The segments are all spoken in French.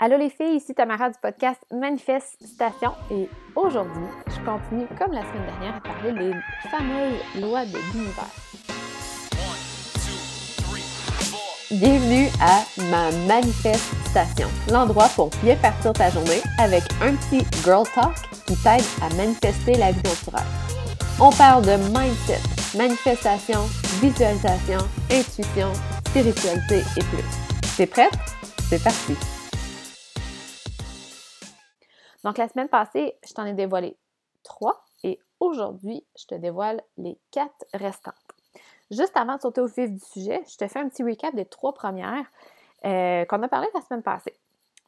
Allô les filles, ici Tamara du podcast Manifestation et aujourd'hui, je continue comme la semaine dernière à parler des fameuses lois de l'univers. Bienvenue à ma manifestation, l'endroit pour bien partir ta journée avec un petit girl talk qui t'aide à manifester la vie dont On parle de mindset, manifestation, visualisation, intuition, spiritualité et plus. C'est prête? C'est parti! Donc, la semaine passée, je t'en ai dévoilé trois et aujourd'hui, je te dévoile les quatre restantes. Juste avant de sauter au vif du sujet, je te fais un petit recap des trois premières euh, qu'on a parlé la semaine passée.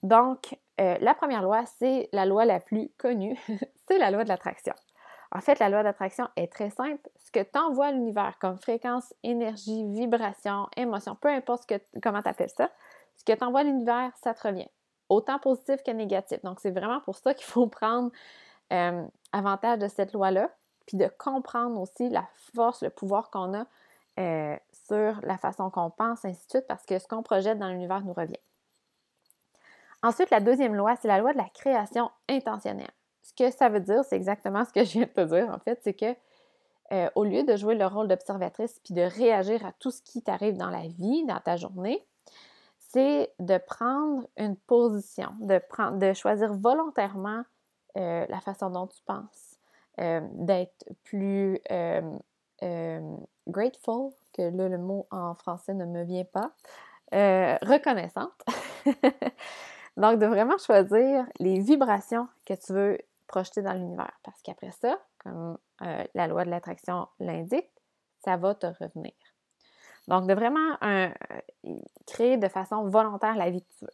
Donc, euh, la première loi, c'est la loi la plus connue, c'est la loi de l'attraction. En fait, la loi d'attraction est très simple. Ce que tu envoies à l'univers comme fréquence, énergie, vibration, émotion, peu importe comment tu appelles ça, ce que tu envoies à l'univers, ça te revient autant positif que négatif. Donc, c'est vraiment pour ça qu'il faut prendre euh, avantage de cette loi-là, puis de comprendre aussi la force, le pouvoir qu'on a euh, sur la façon qu'on pense, ainsi de suite, parce que ce qu'on projette dans l'univers nous revient. Ensuite, la deuxième loi, c'est la loi de la création intentionnelle. Ce que ça veut dire, c'est exactement ce que je viens de te dire, en fait, c'est que euh, au lieu de jouer le rôle d'observatrice puis de réagir à tout ce qui t'arrive dans la vie, dans ta journée, c'est de prendre une position, de, prendre, de choisir volontairement euh, la façon dont tu penses, euh, d'être plus euh, grateful, que là le mot en français ne me vient pas, reconnaissante. Donc, de vraiment choisir les vibrations que tu veux projeter dans l'univers. Parce qu'après ça, comme la loi de l'attraction l'indique, ça va te revenir. Donc, de vraiment euh, créer de façon volontaire la vie que tu veux.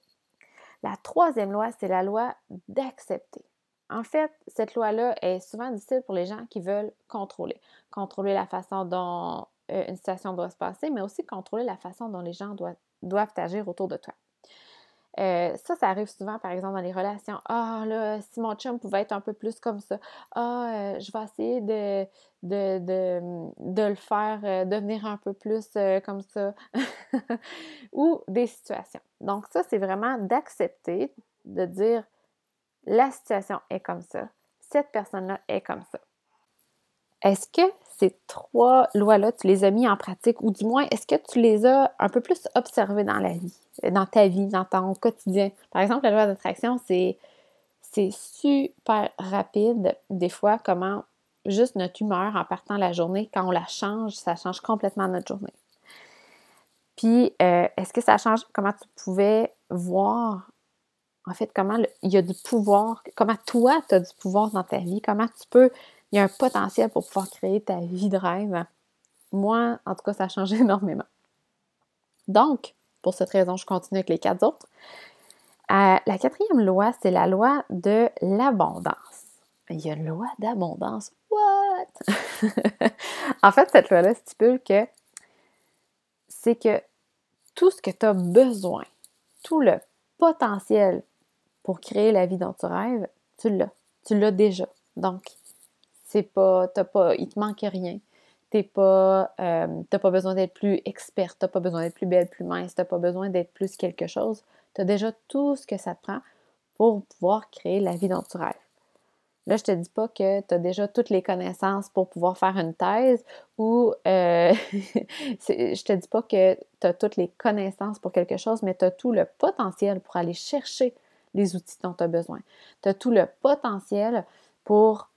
La troisième loi, c'est la loi d'accepter. En fait, cette loi-là est souvent difficile pour les gens qui veulent contrôler. Contrôler la façon dont euh, une situation doit se passer, mais aussi contrôler la façon dont les gens doivent agir autour de toi. Euh, ça, ça arrive souvent, par exemple, dans les relations. Ah, là, si mon chum pouvait être un peu plus comme ça, ah, euh, je vais essayer de, de, le faire euh, devenir un peu plus comme ça. Ou des situations. Donc, ça, c'est vraiment d'accepter, de dire la situation est comme ça, cette personne-là est comme ça. Est-ce que ces trois lois-là, tu les as mis en pratique? Ou du moins, est-ce que tu les as un peu plus observées dans la vie, dans ta vie, dans ton quotidien? Par exemple, la loi d'attraction, c'est, c'est super rapide, des fois, comment juste notre humeur en partant la journée, quand on la change, ça change complètement notre journée. Puis, euh, est-ce que ça change comment tu pouvais voir, en fait, comment il y a du pouvoir, comment toi, tu as du pouvoir dans ta vie, comment tu peux il y a un potentiel pour pouvoir créer ta vie de rêve. Moi, en tout cas, ça a changé énormément. Donc, pour cette raison, je continue avec les quatre autres. Euh, la quatrième loi, c'est la loi de l'abondance. Il y a une loi d'abondance. What? en fait, cette loi-là stipule que c'est que tout ce que tu as besoin, tout le potentiel pour créer la vie dont tu rêves, tu l'as. Tu l'as déjà. Donc, c'est pas, t'as pas, il te manque rien. T'es pas, euh, t'as pas besoin d'être plus experte, t'as pas besoin d'être plus belle, plus mince, t'as pas besoin d'être plus quelque chose. Tu as déjà tout ce que ça te prend pour pouvoir créer la vie dont tu rêves. Là, je te dis pas que tu as déjà toutes les connaissances pour pouvoir faire une thèse ou euh, je te dis pas que tu as toutes les connaissances pour quelque chose, mais tu as tout le potentiel pour aller chercher les outils dont tu as besoin. Tu as tout le potentiel pour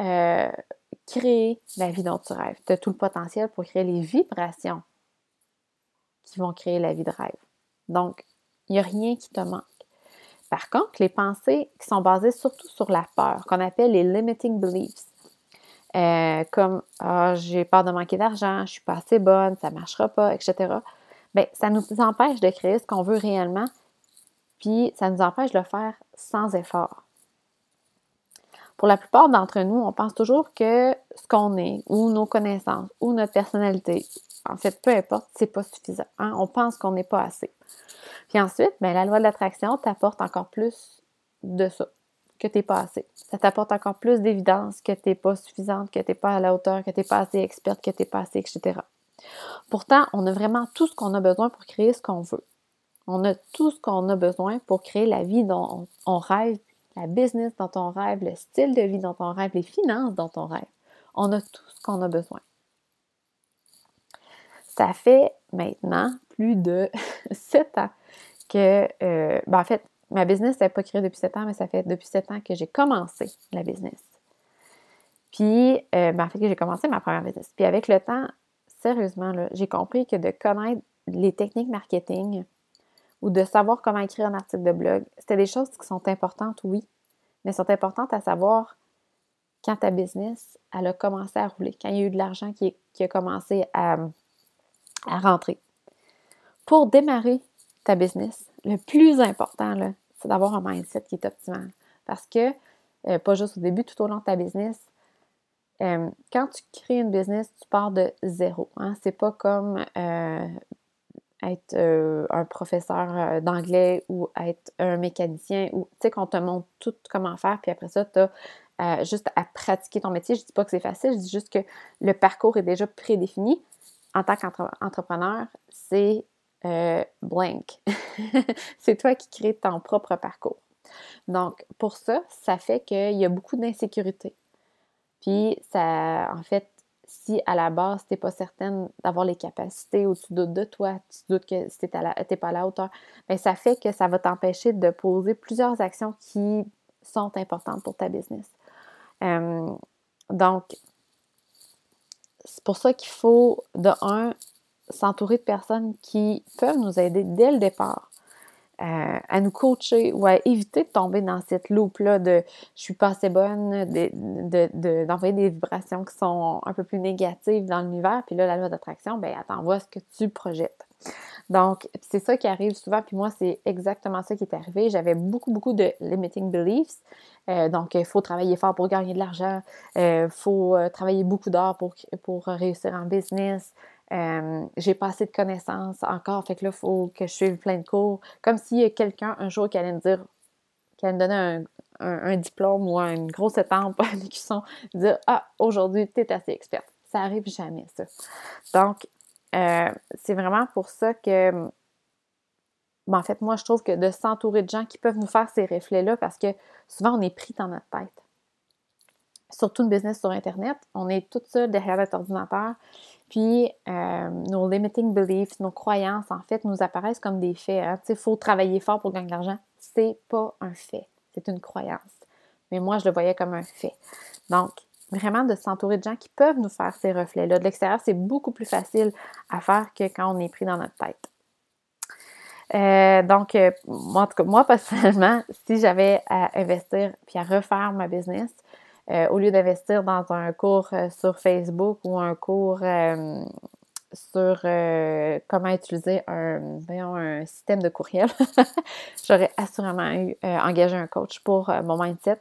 euh, créer la vie dont tu rêves. Tu as tout le potentiel pour créer les vibrations qui vont créer la vie de rêve. Donc, il n'y a rien qui te manque. Par contre, les pensées qui sont basées surtout sur la peur, qu'on appelle les limiting beliefs, euh, comme ah, j'ai peur de manquer d'argent, je ne suis pas assez bonne, ça ne marchera pas, etc. Bien, ça nous empêche de créer ce qu'on veut réellement, puis ça nous empêche de le faire sans effort. Pour la plupart d'entre nous, on pense toujours que ce qu'on est, ou nos connaissances, ou notre personnalité, en fait, peu importe, c'est pas suffisant. Hein. On pense qu'on n'est pas assez. Puis ensuite, bien, la loi de l'attraction t'apporte encore plus de ça, que tu n'es pas assez. Ça t'apporte encore plus d'évidence que tu n'es pas suffisante, que tu n'es pas à la hauteur, que tu n'es pas assez experte, que tu n'es pas assez, etc. Pourtant, on a vraiment tout ce qu'on a besoin pour créer ce qu'on veut. On a tout ce qu'on a besoin pour créer la vie dont on rêve, la business dont on rêve, le style de vie dont on rêve, les finances dont on rêve. On a tout ce qu'on a besoin. Ça fait maintenant plus de sept ans que, euh, ben en fait, ma business n'est pas créée depuis sept ans, mais ça fait depuis sept ans que j'ai commencé la business. Puis, euh, ben en fait, que j'ai commencé ma première business. Puis avec le temps, sérieusement, j'ai compris que de connaître les techniques marketing ou de savoir comment écrire un article de blog, c'était des choses qui sont importantes, oui, mais sont importantes à savoir quand ta business, a commencé à rouler, quand il y a eu de l'argent qui, a commencé à, rentrer. Pour démarrer ta business, le plus important, c'est d'avoir un mindset qui est optimal. Parce que, euh, pas juste au début, tout au long de ta business, euh, quand tu crées une business, tu pars de zéro. Hein? C'est pas comme euh, être euh, un professeur d'anglais ou être un mécanicien ou tu sais qu'on te montre tout comment faire, puis après ça, tu as juste à pratiquer ton métier. Je dis pas que c'est facile, je dis juste que le parcours est déjà prédéfini. En tant qu'entrepreneur, c'est blank. c'est toi qui crée ton propre parcours. Donc, pour ça, ça fait qu'il y a beaucoup d'insécurité. Puis, ça, en fait, si à la base, tu n'es pas certaine d'avoir les capacités ou tu doutes de toi, tu doutes que tu n'es pas à la hauteur, bien, ça fait que ça va t'empêcher de poser plusieurs actions qui sont importantes pour ta business. donc, c'est pour ça qu'il faut, de un, s'entourer de personnes qui peuvent nous aider dès le départ à, nous coacher ou à éviter de tomber dans cette loupe-là de je suis pas assez bonne, d'envoyer de, des vibrations qui sont un peu plus négatives dans l'univers. Puis là, la loi d'attraction, ben elle t'envoie ce que tu projettes. Donc, c'est ça qui arrive souvent. Puis moi, c'est exactement ça qui est arrivé. J'avais beaucoup, beaucoup de limiting beliefs. Euh, donc, il faut travailler fort pour gagner de l'argent. Il euh, faut euh, travailler beaucoup d'heures pour, pour réussir en business. Euh, j'ai pas assez de connaissances encore, fait que là, il faut que je suive plein de cours. Comme s'il y a quelqu'un un jour qui allait me dire, qui allait me donner un, diplôme ou une grosse étampe à l'écusson, dire Ah, aujourd'hui, tu es assez experte. Ça arrive jamais, ça. Donc, euh, c'est vraiment pour ça que, ben, en fait, moi, je trouve que de s'entourer de gens qui peuvent nous faire ces reflets-là, parce que souvent, on est pris dans notre tête. Surtout une business sur Internet, on est toute seule derrière notre ordinateur. Puis, euh, nos limiting beliefs, nos croyances, en fait, nous apparaissent comme des faits. Hein. Il faut travailler fort pour gagner de l'argent. C'est pas un fait, c'est une croyance. Mais moi, je le voyais comme un fait. Donc, vraiment de s'entourer de gens qui peuvent nous faire ces reflets-là. De l'extérieur, c'est beaucoup plus facile à faire que quand on est pris dans notre tête. Euh, donc, euh, moi, en tout cas, moi, personnellement, si j'avais à investir puis à refaire ma business, euh, au lieu d'investir dans un cours euh, sur Facebook ou un cours euh, sur comment utiliser un, un système de courriel, j'aurais assurément eu engagé un coach pour mon mindset.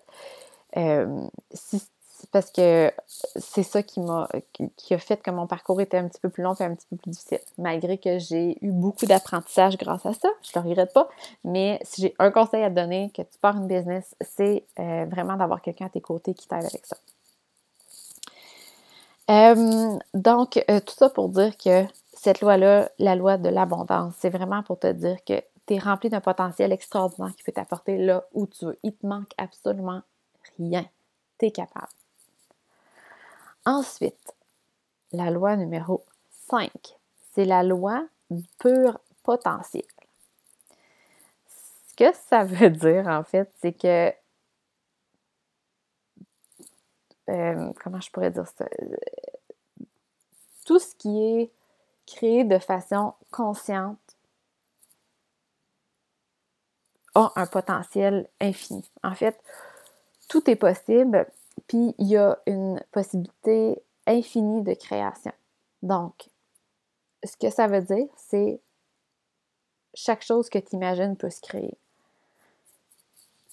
Parce que c'est ça qui m'a qui a fait que mon parcours était un petit peu plus long et un petit peu plus difficile. Malgré que j'ai eu beaucoup d'apprentissage grâce à ça, je le regrette pas. Mais si j'ai un conseil à te donner, que tu pars une business, c'est euh, vraiment d'avoir quelqu'un à tes côtés qui t'aide avec ça. Euh, donc, euh, tout ça pour dire que cette loi-là, la loi de l'abondance, c'est vraiment pour te dire que tu es rempli d'un potentiel extraordinaire qui peut t'apporter là où tu veux. Il te manque absolument rien. Tu es capable. Ensuite, la loi numéro 5, c'est la loi du pur potentiel. Ce que ça veut dire, en fait, c'est que euh, comment je pourrais dire ça? Tout ce qui est créé de façon consciente a un potentiel infini. En fait, tout est possible puis il y a une possibilité infinie de création. Donc, ce que ça veut dire, c'est chaque chose que tu imagines peut se créer.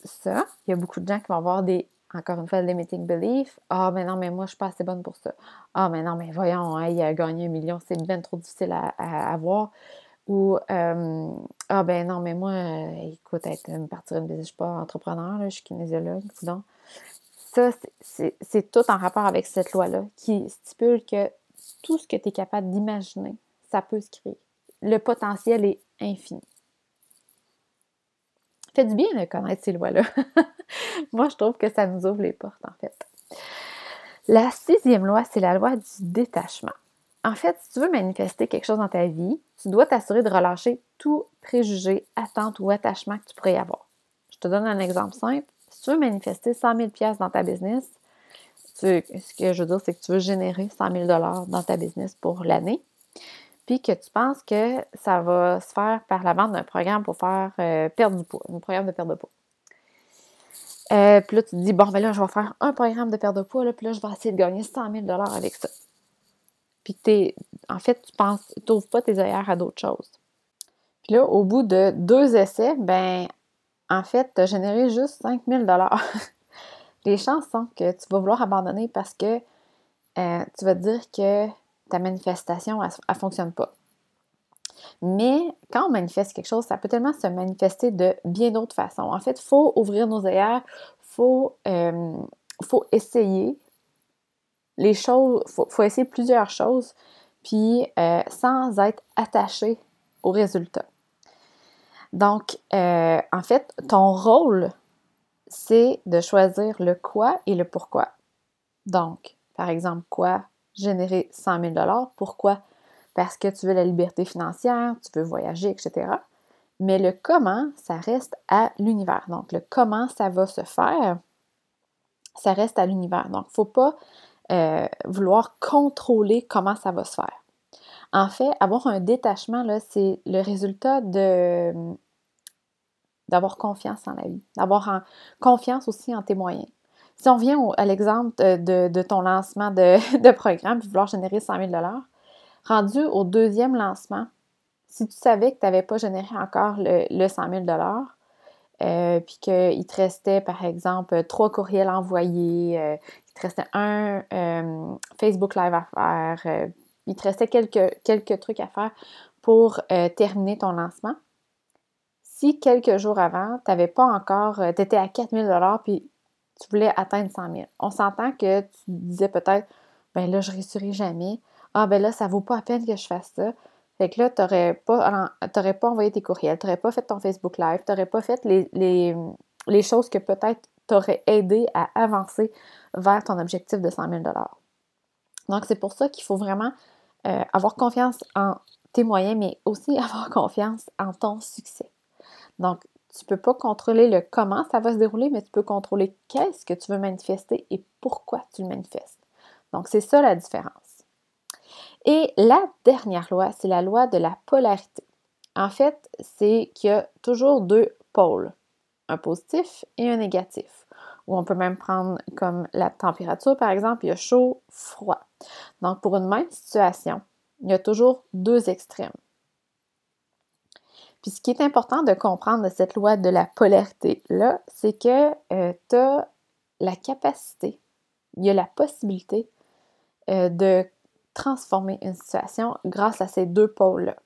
Ça, il y a beaucoup de gens qui vont avoir des, encore une fois, limiting beliefs. Ah, mais non, mais moi, je suis pas assez bonne pour ça. Ah, mais non, mais voyons, il a gagné un million, c'est bien trop difficile à, avoir. Ou, euh, ah, ben non, mais moi, euh, écoute, être, me partir une business, je suis pas entrepreneur, je suis kinésiologue, donc ça, c'est tout en rapport avec cette loi-là qui stipule que tout ce que tu es capable d'imaginer, ça peut se créer. Le potentiel est infini. fait du bien de connaître ces lois-là. Moi, je trouve que ça nous ouvre les portes, en fait. La sixième loi, c'est la loi du détachement. En fait, si tu veux manifester quelque chose dans ta vie, tu dois t'assurer de relâcher tout préjugé, attente ou attachement que tu pourrais avoir. Je te donne un exemple simple. Si tu veux manifester 100 000 dans ta business, ce que je veux dire, c'est que tu veux générer 100 000 dans ta business pour l'année, puis que tu penses que ça va se faire par la vente d'un programme pour faire euh, perdre du poids, un programme de perte de poids. Euh, puis là, tu te dis, bon, ben là, je vais faire un programme de perte de poids, là, puis là, je vais essayer de gagner 100 000 avec ça. Puis tu en fait, tu penses, tu n'ouvres pas tes œillères à d'autres choses. Puis là, au bout de deux essais, ben, en fait, tu as généré juste 5 000 Les chances sont que tu vas vouloir abandonner parce que euh, tu vas dire que ta manifestation, elle ne fonctionne pas. Mais quand on manifeste quelque chose, ça peut tellement se manifester de bien d'autres façons. En fait, il faut ouvrir nos œillères, il faut, essayer les choses, il faut, essayer plusieurs choses, puis euh, sans être attaché au résultat. Donc, euh, en fait, ton rôle, c'est de choisir le quoi et le pourquoi. Donc, par exemple, quoi? Générer 100 000 Pourquoi? parce que tu veux la liberté financière, tu veux voyager, etc. Mais le comment, ça reste à l'univers. Donc, le comment ça va se faire, ça reste à l'univers. Donc, il ne faut pas euh, vouloir contrôler comment ça va se faire. En fait, avoir un détachement, c'est le résultat de d'avoir confiance en la vie, d'avoir confiance aussi en tes moyens. Si on vient à l'exemple de, ton lancement de, programme, puis vouloir générer 100 000 Rendu au deuxième lancement, si tu savais que tu n'avais pas généré encore le, 100 000 euh, puis qu'il te restait, par exemple, trois courriels envoyés, euh, il te restait un euh, Facebook Live à faire, il te restait quelques, quelques trucs à faire pour terminer ton lancement. Si quelques jours avant, tu n'avais pas encore, tu étais à 4 000 puis tu voulais atteindre 100 000, on s'entend que tu disais peut-être, ben là, je réussirai jamais. Ah, ben là, ça vaut pas la peine que je fasse ça. Fait que là, tu n'aurais pas, pas envoyé tes courriels, tu n'aurais pas fait ton Facebook Live, tu n'aurais pas fait les, choses que peut-être t'auraient aidé à avancer vers ton objectif de 100 000 Donc, c'est pour ça qu'il faut vraiment euh, avoir confiance en tes moyens, mais aussi avoir confiance en ton succès. Donc, tu ne peux pas contrôler le comment ça va se dérouler, mais tu peux contrôler qu'est-ce que tu veux manifester et pourquoi tu le manifestes. Donc, c'est ça la différence. Et la dernière loi, c'est la loi de la polarité. En fait, c'est qu'il y a toujours deux pôles, un positif et un négatif. Ou on peut même prendre comme la température, par exemple, il y a chaud, froid. Donc, pour une même situation, il y a toujours deux extrêmes. Puis ce qui est important de comprendre de cette loi de la polarité-là, c'est que euh, tu as la capacité, il y a la possibilité euh, de transformer une situation grâce à ces deux pôles-là.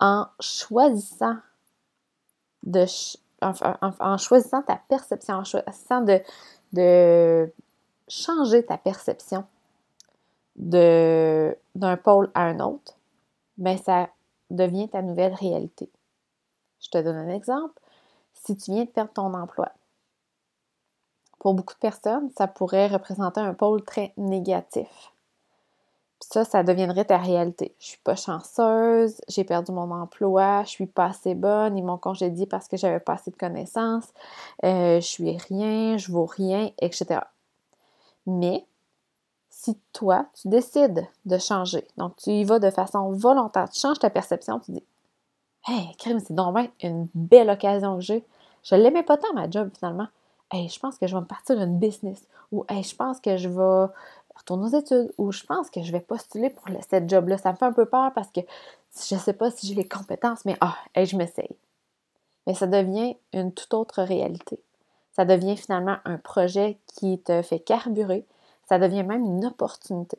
En choisissant ta perception, en choisissant de changer ta perception d'un pôle à un autre, mais ben, ça devient ta nouvelle réalité. Je te donne un exemple. Si tu viens de perdre ton emploi, pour beaucoup de personnes, ça pourrait représenter un pôle très négatif ça, ça deviendrait ta réalité. Je suis pas chanceuse, j'ai perdu mon emploi, je suis pas assez bonne, ils m'ont congédié parce que j'avais pas assez de connaissances, euh, je suis rien, je vaux rien, etc. Mais si toi, tu décides de changer, donc tu y vas de façon volontaire, tu changes ta perception, tu dis Hey, crime, c'est donc une belle occasion que j'ai. Je l'aimais pas tant ma job finalement. Hey, je pense que je vais me partir une business. Ou hey, je pense que je vais retourne aux études ou je pense que je vais postuler pour cette job-là. Ça me fait un peu peur parce que je ne sais pas si j'ai les compétences, mais ah, je m'essaye. Mais ça devient une toute autre réalité. Ça devient finalement un projet qui te fait carburer. Ça devient même une opportunité.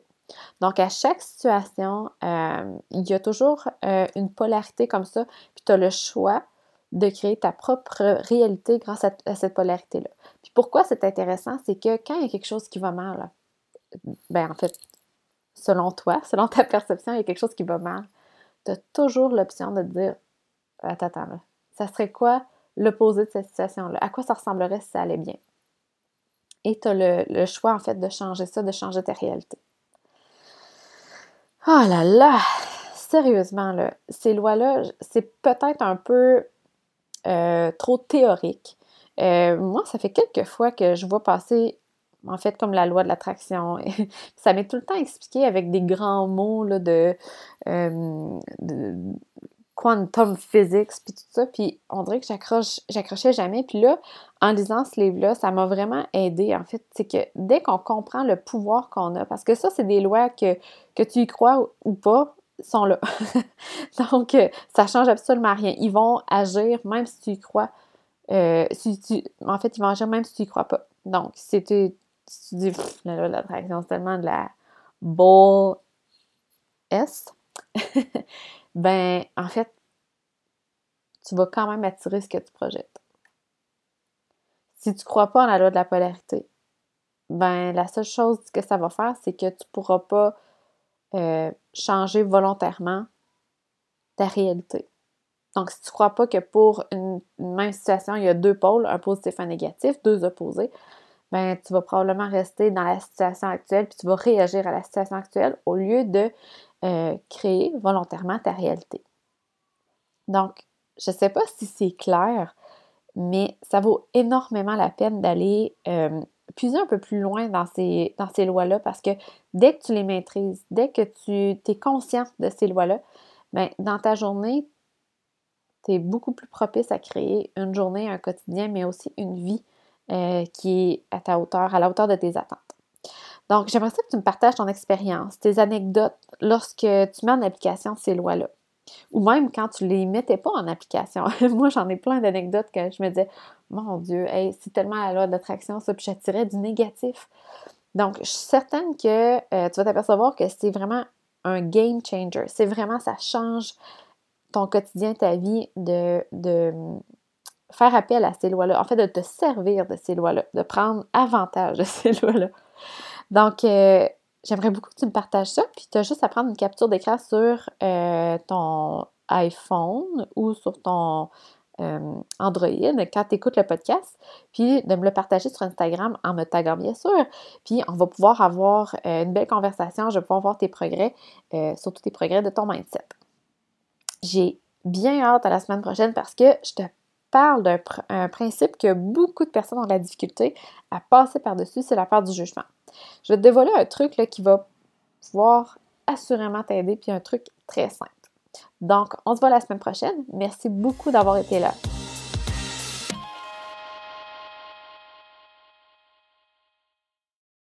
Donc, à chaque situation, euh, il y a toujours euh, une polarité comme ça, puis tu as le choix de créer ta propre réalité grâce à, cette polarité-là. Puis pourquoi c'est intéressant, c'est que quand il y a quelque chose qui va mal, ben en fait, selon toi, selon ta perception, il y a quelque chose qui va mal, tu as toujours l'option de te dire Attends, attends, ça serait quoi l'opposé de cette situation-là? À quoi ça ressemblerait si ça allait bien? Et tu as le, choix, en fait, de changer ça, de changer ta réalité. Oh là là! Sérieusement, là, ces lois-là, c'est peut-être un peu euh, trop théorique. Euh, moi, ça fait quelques fois que je vois passer, en fait, comme la loi de l'attraction. ça m'est tout le temps expliqué avec des grands mots de, euh, de quantum physics, puis tout ça, puis on dirait que j'accroche, j'accrochais jamais. Puis là, en lisant ce livre-là, ça m'a vraiment aidé, en fait. C'est que dès qu'on comprend le pouvoir qu'on a, parce que ça, c'est des lois que, que tu y crois ou pas, sont là. Donc, ça change absolument rien. Ils vont agir même si tu y crois. Euh, si tu, en fait, ils vont agir même si tu y crois pas. Donc, si tu, si tu dis, l'attraction, c'est tellement de la bull S, ben, en fait, tu vas quand même attirer ce que tu projettes. Si tu crois pas en la loi de la polarité, ben, la seule chose que ça va faire, c'est que tu pourras pas euh, changer volontairement ta réalité. Donc, si tu ne crois pas que pour une, même situation, il y a deux pôles, un positif et un négatif, deux opposés, ben, tu vas probablement rester dans la situation actuelle, puis tu vas réagir à la situation actuelle au lieu de euh, créer volontairement ta réalité. Donc, je ne sais pas si c'est clair, mais ça vaut énormément la peine d'aller euh, puiser un peu plus loin dans ces, lois-là parce que dès que tu les maîtrises, dès que tu es conscient de ces lois-là, bien, dans ta journée, tu es beaucoup plus propice à créer une journée, un quotidien, mais aussi une vie euh, qui est à ta hauteur, à la hauteur de tes attentes. Donc, j'aimerais ça que tu me partages ton expérience, tes anecdotes lorsque tu mets en application ces lois-là. Ou même quand tu les mettais pas en application. Moi, j'en ai plein d'anecdotes que je me disais, mon Dieu, c'est tellement la loi d'attraction, ça, puis j'attirais du négatif. Donc, je suis certaine que euh, tu vas t'apercevoir que c'est vraiment un game changer. C'est vraiment, ça change ton quotidien, ta vie, de, de faire appel à ces lois-là. En fait, de te servir de ces lois-là, de prendre avantage de ces lois-là. Donc, euh, j'aimerais beaucoup que tu me partages ça. Puis tu as juste à prendre une capture d'écran sur euh, ton iPhone ou sur ton euh, Android quand tu écoutes le podcast, puis de me le partager sur Instagram en me taguant bien sûr. Puis on va pouvoir avoir une belle conversation, je vais pouvoir voir tes progrès, surtout tes progrès de ton mindset. J'ai bien hâte à la semaine prochaine parce que je te parle d'un principe que beaucoup de personnes ont de la difficulté à passer par-dessus, c'est la peur du jugement. Je vais te dévoiler un truc qui va pouvoir assurément t'aider, puis un truc très simple. Donc, on se voit la semaine prochaine. Merci beaucoup d'avoir été là.